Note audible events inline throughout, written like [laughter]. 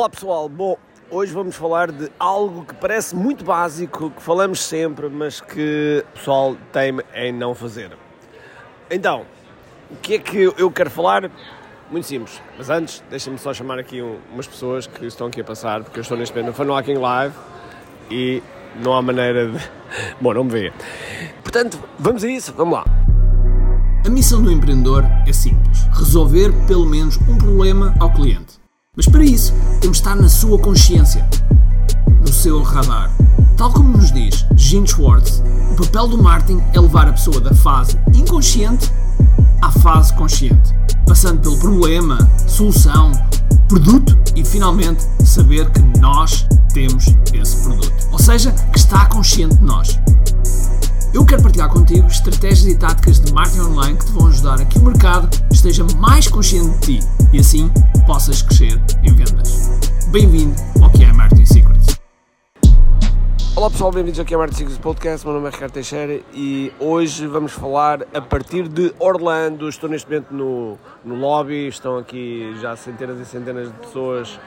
Olá pessoal, bom, hoje vamos falar de algo que parece muito básico, que falamos sempre, mas que o pessoal teme em não fazer. Então, o que é que eu quero falar? Muito simples, mas antes deixem-me só chamar aqui umas pessoas que estão aqui a passar, porque eu estou neste momento no Funnel Hacking Live e não há maneira de... [laughs] Bom, não me vê. Portanto, vamos a isso, vamos lá. A missão do empreendedor é simples: resolver pelo menos um problema ao cliente. Mas para isso, temos de estar na sua consciência, no seu radar. Tal como nos diz Gene Schwartz, o papel do marketing é levar a pessoa da fase inconsciente à fase consciente, passando pelo problema, solução, produto e finalmente saber que nós temos esse produto. Ou seja, que está consciente de nós. Eu quero partilhar contigo estratégias e táticas de marketing online que te vão ajudar a que o mercado esteja mais consciente de ti e assim possas crescer em vendas. Bem-vindo ao que é Marketing Secrets. Olá pessoal, bem-vindos ao Marketing Secrets Podcast. Meu nome é Ricardo Teixeira e hoje vamos falar a partir de Orlando. Estou neste momento no, no lobby, estão aqui já centenas e centenas de pessoas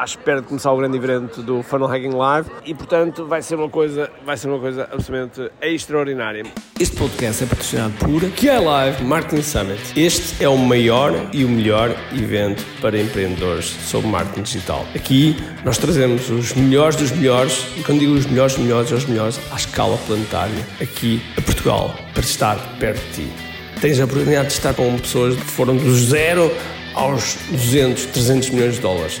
à espera de começar o grande evento do Funnel Hacking Live e, portanto, vai ser uma coisa, vai ser uma coisa absolutamente extraordinária. Este podcast é patrocinado por QI Live Marketing Summit. Este é o maior e o melhor evento para empreendedores sobre marketing digital. Aqui nós trazemos os melhores dos melhores, e quando digo os melhores dos melhores, os melhores à escala planetária, aqui a Portugal, para estar perto de ti. Tens a oportunidade de estar com pessoas que foram do zero aos 200, 300 milhões de dólares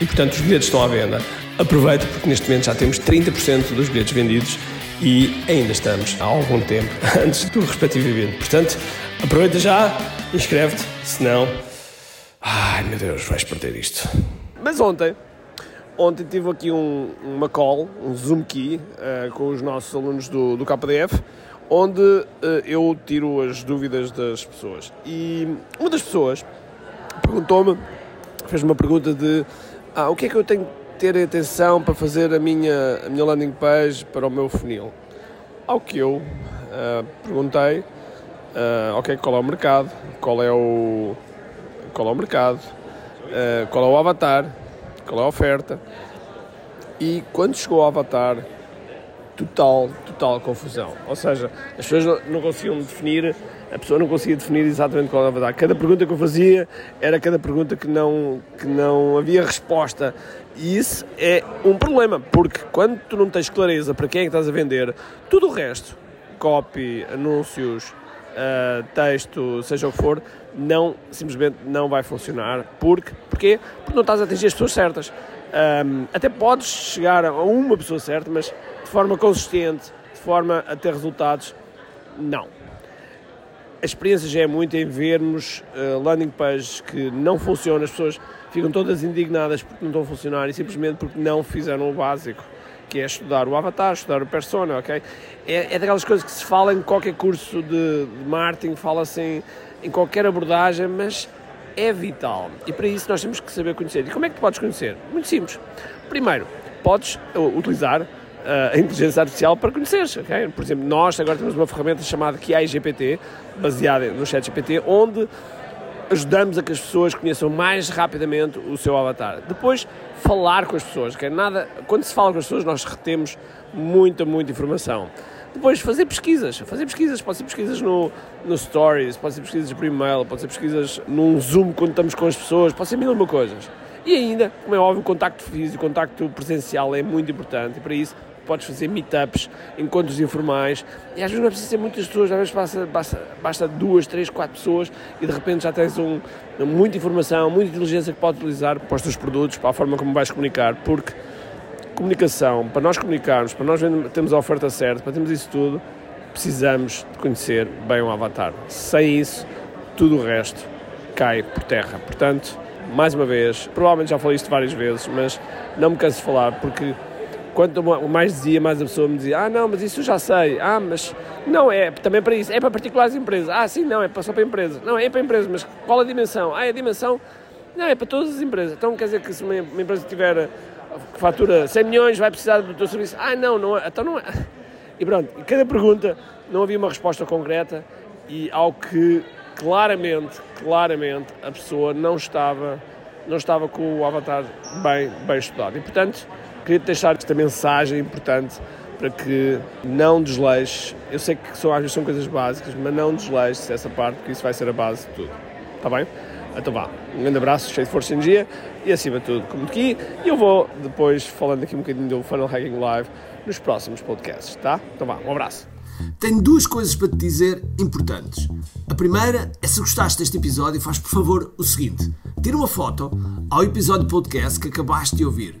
e, portanto, os bilhetes estão à venda. Aproveita porque neste momento já temos 30% dos bilhetes vendidos e ainda estamos há algum tempo [laughs] antes do respectivo evento. Portanto, aproveita já, inscreve-te, senão. Ai meu Deus, vais perder isto. Mas ontem, ontem tive aqui um, uma call, um Zoom key, uh, com os nossos alunos do, do KDF, onde uh, eu tiro as dúvidas das pessoas. E uma das pessoas perguntou-me, fez uma pergunta de ah, o que é que eu tenho que ter atenção para fazer a minha, a minha landing page para o meu funil? Ao que eu uh, perguntei, uh, ok, qual é o mercado, qual é o, qual é o mercado, uh, qual é o avatar, qual é a oferta. E quando chegou ao avatar, total, total confusão. Ou seja, as pessoas não, conseguiam definir a pessoa não conseguia definir exatamente qual era a verdade. Cada pergunta que eu fazia era cada pergunta que não, que não havia resposta. E isso é um problema, porque quando tu não tens clareza para quem é que estás a vender, tudo o resto, copy, anúncios, uh, texto, seja o que for, não, simplesmente não vai funcionar. Porque, porquê? Porque não estás a atingir as pessoas certas. Um, até podes chegar a uma pessoa certa, mas de forma consistente, de forma a ter resultados, não a experiência já é muito em vermos uh, landing pages que não funcionam, as pessoas ficam todas indignadas porque não estão a funcionar e simplesmente porque não fizeram o básico, que é estudar o avatar, estudar o persona, ok? É, é daquelas coisas que se fala em qualquer curso de, de marketing, fala-se em, qualquer abordagem, mas é vital. E para isso nós temos que saber conhecer. E como é que tu podes conhecer? Muito simples. Primeiro, podes utilizar a inteligência artificial para conheceres, ok? Por exemplo, nós agora temos uma ferramenta chamada QI GPT, baseada no chat GPT, onde ajudamos a que as pessoas conheçam mais rapidamente o seu avatar. Depois, falar com as pessoas, ok? Nada, quando se fala com as pessoas, nós retemos muita, muita informação. Depois, fazer pesquisas. Fazer pesquisas, pode ser pesquisas no, no Stories, pode ser pesquisas por e-mail, pode ser pesquisas num Zoom quando estamos com as pessoas, pode ser mil e uma coisas. E ainda, como é óbvio, o contacto físico, o contacto presencial é muito importante e para isso podes fazer meetups, encontros informais, e às vezes não preciso ser muitas pessoas, às vezes basta, basta, basta duas, três, quatro pessoas e de repente já tens um, muita informação, muita inteligência que podes utilizar para os teus produtos, para a forma como vais comunicar, porque comunicação, para nós comunicarmos, para nós termos a oferta certa, para termos isso tudo, precisamos de conhecer bem o avatar. Sem isso, tudo o resto cai por terra. Portanto, mais uma vez, provavelmente já falei isto várias vezes, mas não me canso de falar porque quanto mais dizia, mais a pessoa me dizia: Ah, não, mas isso eu já sei. Ah, mas não é também para isso, é para particulares empresas. Ah, sim, não, é só para empresas. Não, é para empresas, mas qual a dimensão? Ah, é a dimensão. Não, é para todas as empresas. Então quer dizer que se uma, empresa tiver que fatura 100 milhões vai precisar do teu serviço. Ah, não, não é. Então não é. [laughs] E pronto, cada pergunta não havia uma resposta concreta e ao que claramente, claramente a pessoa não estava, não estava com o avatar bem, bem estudado. E portanto, queria deixar esta mensagem importante para que não desleixes. Eu sei que são, às vezes são coisas básicas, mas não desleixes essa parte, porque isso vai ser a base de tudo. Está bem? Então vá, um grande abraço, cheio de força e energia e acima de tudo, como aqui. E eu vou depois falando aqui um bocadinho do Funnel Hacking Live nos próximos podcasts, tá? Então vá, um abraço. Tenho duas coisas para te dizer importantes. A primeira é se gostaste deste episódio, faz por favor o seguinte: tira uma foto ao episódio podcast que acabaste de ouvir,